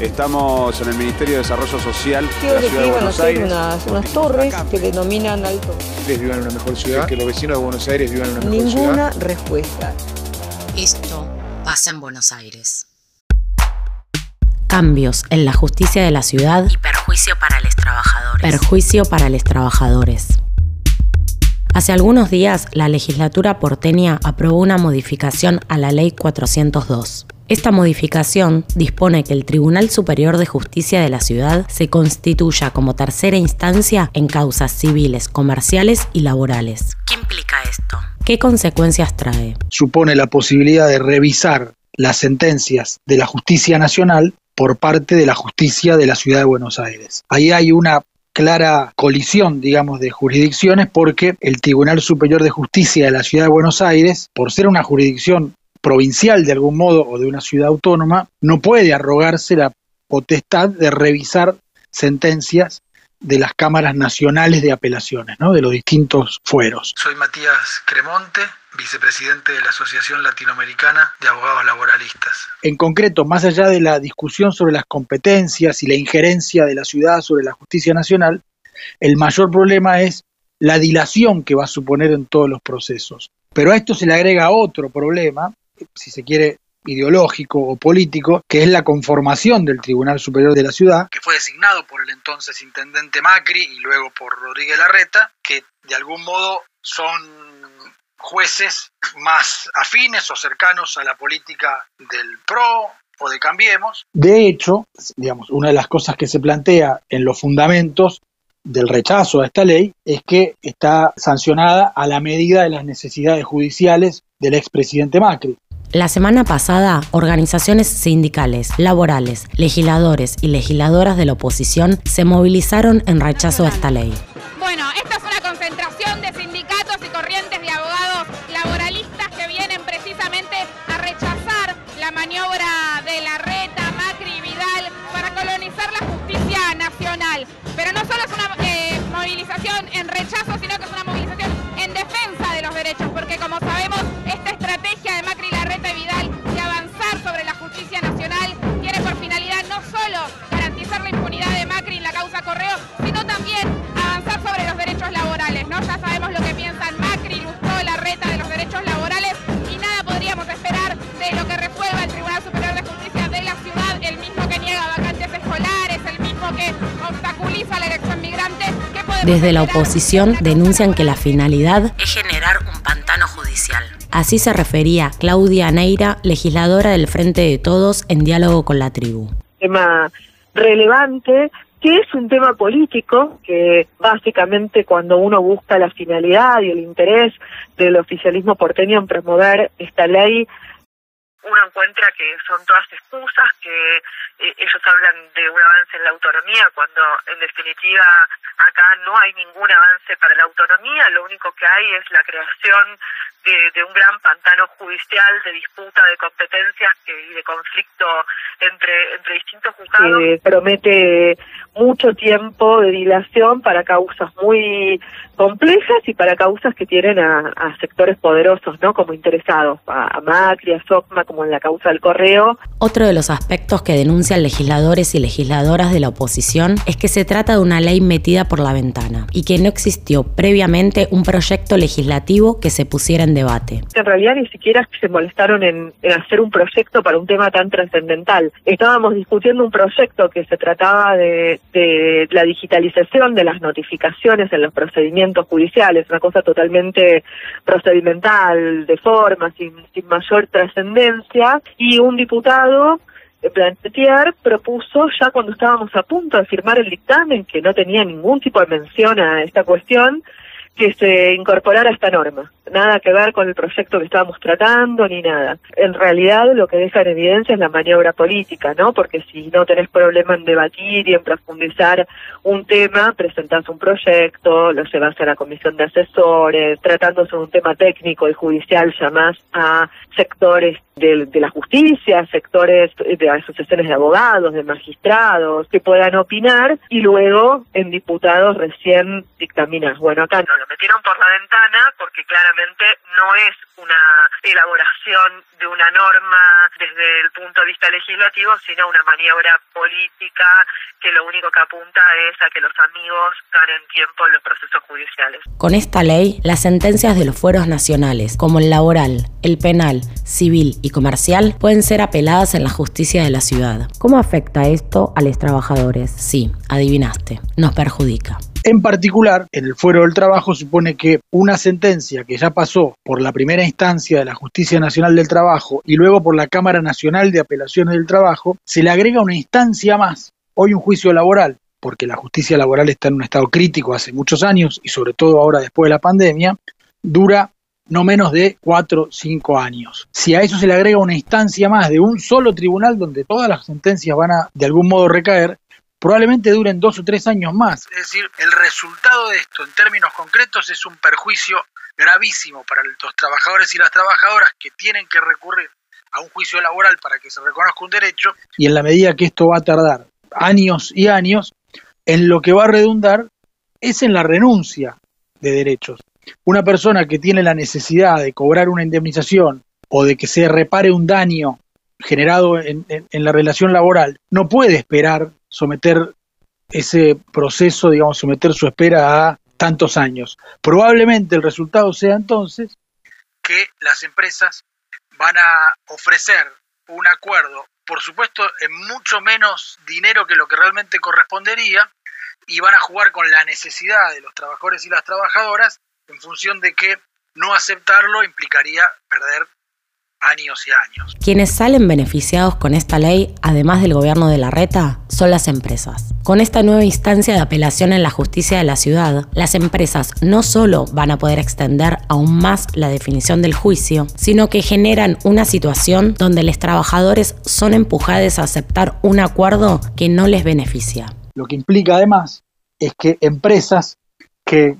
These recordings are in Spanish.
Estamos en el Ministerio de Desarrollo Social de la que Ciudad de Buenos Aires. unas, unas torres que denominan alto. vivan en una mejor ciudad, que los vecinos de Buenos Aires vivan en una mejor ciudad. Ninguna respuesta. Esto pasa en Buenos Aires. Cambios en la justicia de la ciudad Y perjuicio para los trabajadores. Perjuicio para los trabajadores. Hace algunos días, la legislatura porteña aprobó una modificación a la Ley 402. Esta modificación dispone que el Tribunal Superior de Justicia de la ciudad se constituya como tercera instancia en causas civiles, comerciales y laborales. ¿Qué implica esto? ¿Qué consecuencias trae? supone la posibilidad de revisar las sentencias de la justicia nacional por parte de la justicia de la ciudad de Buenos Aires. Ahí hay una clara colisión, digamos, de jurisdicciones porque el Tribunal Superior de Justicia de la ciudad de Buenos Aires, por ser una jurisdicción provincial de algún modo o de una ciudad autónoma, no puede arrogarse la potestad de revisar sentencias de las cámaras nacionales de apelaciones, ¿no? de los distintos fueros. Soy Matías Cremonte, vicepresidente de la Asociación Latinoamericana de Abogados Laboralistas. En concreto, más allá de la discusión sobre las competencias y la injerencia de la ciudad sobre la justicia nacional, el mayor problema es la dilación que va a suponer en todos los procesos. Pero a esto se le agrega otro problema, si se quiere ideológico o político, que es la conformación del Tribunal Superior de la Ciudad, que fue designado por el entonces intendente Macri y luego por Rodríguez Larreta, que de algún modo son jueces más afines o cercanos a la política del PRO o de Cambiemos. De hecho, digamos, una de las cosas que se plantea en los fundamentos del rechazo a esta ley es que está sancionada a la medida de las necesidades judiciales del expresidente Macri. La semana pasada, organizaciones sindicales, laborales, legisladores y legisladoras de la oposición se movilizaron en rechazo a esta ley. Bueno, esta es una concentración de sindicatos y corrientes de abogados laboralistas que vienen precisamente a rechazar la maniobra de la reta, Macri y Vidal para colonizar la justicia nacional. Pero no solo es una eh, movilización en rechazo, sino Desde la oposición denuncian que la finalidad Es generar un pantano judicial. Así se refería Claudia Neira, legisladora del Frente de Todos, en diálogo con la tribu. tema relevante que es un tema político que básicamente cuando uno busca la finalidad y el interés del oficialismo porteño en promover esta ley uno encuentra que son todas excusas, que eh, ellos hablan de un avance en la autonomía, cuando en definitiva acá no hay ningún avance para la autonomía, lo único que hay es la creación de, un gran pantano judicial de disputa de competencias que, y de conflicto entre, entre distintos juzgados. promete mucho tiempo de dilación para causas muy complejas y para causas que tienen a, a sectores poderosos, ¿no? Como interesados, a, a Macri, a Socma, como en la causa del correo. Otro de los aspectos que denuncian legisladores y legisladoras de la oposición es que se trata de una ley metida por la ventana y que no existió previamente un proyecto legislativo que se pusiera en debate. En realidad ni siquiera se molestaron en, en hacer un proyecto para un tema tan trascendental. Estábamos discutiendo un proyecto que se trataba de, de la digitalización de las notificaciones en los procedimientos judiciales, una cosa totalmente procedimental, de forma, sin, sin mayor trascendencia, y un diputado eh, Plantier propuso ya cuando estábamos a punto de firmar el dictamen, que no tenía ningún tipo de mención a esta cuestión, que se incorporara esta norma. Nada que ver con el proyecto que estábamos tratando ni nada. En realidad lo que deja en evidencia es la maniobra política, ¿no? Porque si no tenés problema en debatir y en profundizar un tema, presentás un proyecto, lo llevas a la comisión de asesores, tratándose de un tema técnico y judicial, llamás a sectores de, de, la justicia, sectores de asociaciones de abogados, de magistrados, que puedan opinar y luego en diputados recién dictaminas. Bueno, acá no lo metieron por la ventana porque claramente no es una elaboración de una norma desde el punto de vista legislativo, sino una maniobra política que lo único que apunta es a que los amigos ganen tiempo en los procesos judiciales. Con esta ley, las sentencias de los fueros nacionales, como el laboral, el penal, civil y comercial, pueden ser apeladas en la justicia de la ciudad. ¿Cómo afecta esto a los trabajadores? Sí, adivinaste, nos perjudica. En particular, en el fuero del trabajo supone que una sentencia que ya pasó por la primera instancia de la Justicia Nacional del Trabajo y luego por la Cámara Nacional de Apelaciones del Trabajo, se le agrega una instancia más, hoy un juicio laboral, porque la justicia laboral está en un estado crítico hace muchos años y sobre todo ahora después de la pandemia, dura no menos de cuatro o cinco años. Si a eso se le agrega una instancia más de un solo tribunal donde todas las sentencias van a de algún modo recaer, probablemente duren dos o tres años más. Es decir, el resultado de esto en términos concretos es un perjuicio gravísimo para los trabajadores y las trabajadoras que tienen que recurrir a un juicio laboral para que se reconozca un derecho y en la medida que esto va a tardar años y años, en lo que va a redundar es en la renuncia de derechos. Una persona que tiene la necesidad de cobrar una indemnización o de que se repare un daño generado en, en, en la relación laboral no puede esperar someter ese proceso, digamos, someter su espera a tantos años. Probablemente el resultado sea entonces que las empresas van a ofrecer un acuerdo, por supuesto, en mucho menos dinero que lo que realmente correspondería, y van a jugar con la necesidad de los trabajadores y las trabajadoras en función de que no aceptarlo implicaría perder años y años. Quienes salen beneficiados con esta ley, además del gobierno de la reta, son las empresas. Con esta nueva instancia de apelación en la justicia de la ciudad, las empresas no solo van a poder extender aún más la definición del juicio, sino que generan una situación donde los trabajadores son empujados a aceptar un acuerdo que no les beneficia. Lo que implica además es que empresas que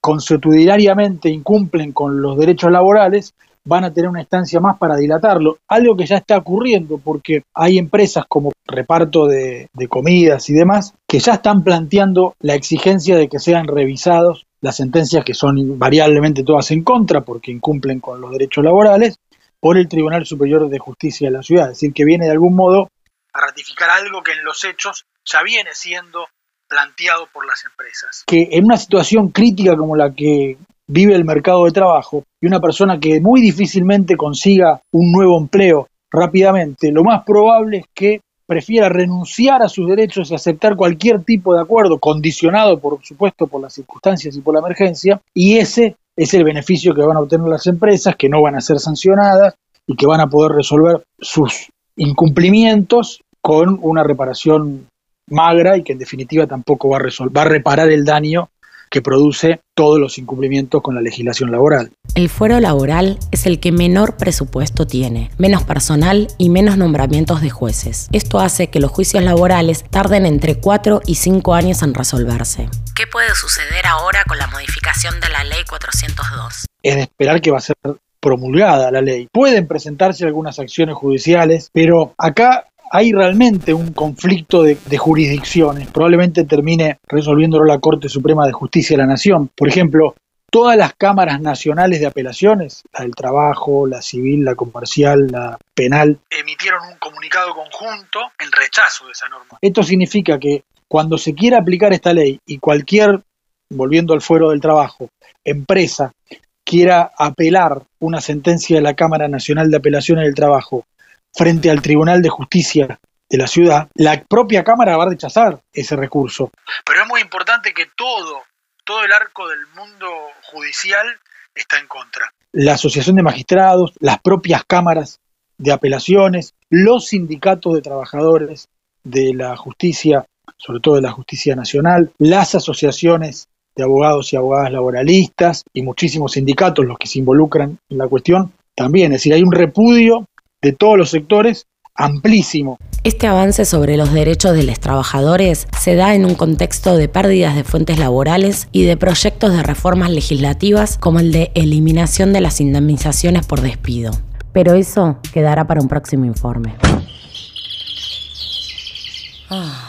consuetudinariamente incumplen con los derechos laborales van a tener una estancia más para dilatarlo, algo que ya está ocurriendo porque hay empresas como reparto de, comidas y demás que ya están planteando la exigencia de que sean revisados. Las sentencias que son invariablemente todas en contra porque incumplen con los derechos laborales por el Tribunal Superior de Justicia de la ciudad, es decir, que viene de algún modo a ratificar algo que en los hechos ya viene siendo planteado por las empresas. Que en una situación crítica como la que vive el mercado de trabajo y una persona que muy difícilmente consiga un nuevo empleo rápidamente, lo más probable es que prefiera renunciar a sus derechos y aceptar cualquier tipo de acuerdo, condicionado por supuesto por las circunstancias y por la emergencia, y ese es el beneficio que van a obtener las empresas, que no van a ser sancionadas y que van a poder resolver sus incumplimientos con una reparación magra y que en definitiva tampoco va a, va a reparar el daño que produce todos los incumplimientos con la legislación laboral. El fuero laboral es el que menor presupuesto tiene, menos personal y menos nombramientos de jueces. Esto hace que los juicios laborales tarden entre 4 y 5 años en resolverse. ¿Qué puede suceder ahora con la modificación de la ley 402? Es de esperar que va a ser promulgada la ley. Pueden presentarse algunas acciones judiciales, pero acá hay realmente un conflicto de, de, jurisdicciones. Probablemente termine resolviéndolo la Corte Suprema de Justicia de la Nación. Por ejemplo, todas las cámaras nacionales de apelaciones, la del trabajo, la civil, la comercial, la penal, emitieron un comunicado conjunto en rechazo de esa norma. Esto significa que cuando se quiera aplicar esta ley y cualquier, volviendo al fuero del trabajo, empresa quiera apelar una sentencia de la Cámara Nacional de Apelaciones del Trabajo frente al Tribunal de Justicia de la ciudad, la propia Cámara va a rechazar ese recurso. Pero es muy importante que todo, todo el arco del mundo judicial está en contra. La Asociación de Magistrados, las propias cámaras de apelaciones, los sindicatos de trabajadores de la justicia, sobre todo de la justicia nacional, las asociaciones de abogados y abogadas laboralistas y muchísimos sindicatos los que se involucran en la cuestión también. Es decir, hay un repudio de todos los sectores amplísimo. Este avance sobre los derechos de los trabajadores se da en un contexto de pérdidas de fuentes laborales y de proyectos de reformas legislativas como el de eliminación de las indemnizaciones por despido. Pero eso quedará para un próximo informe. Ah.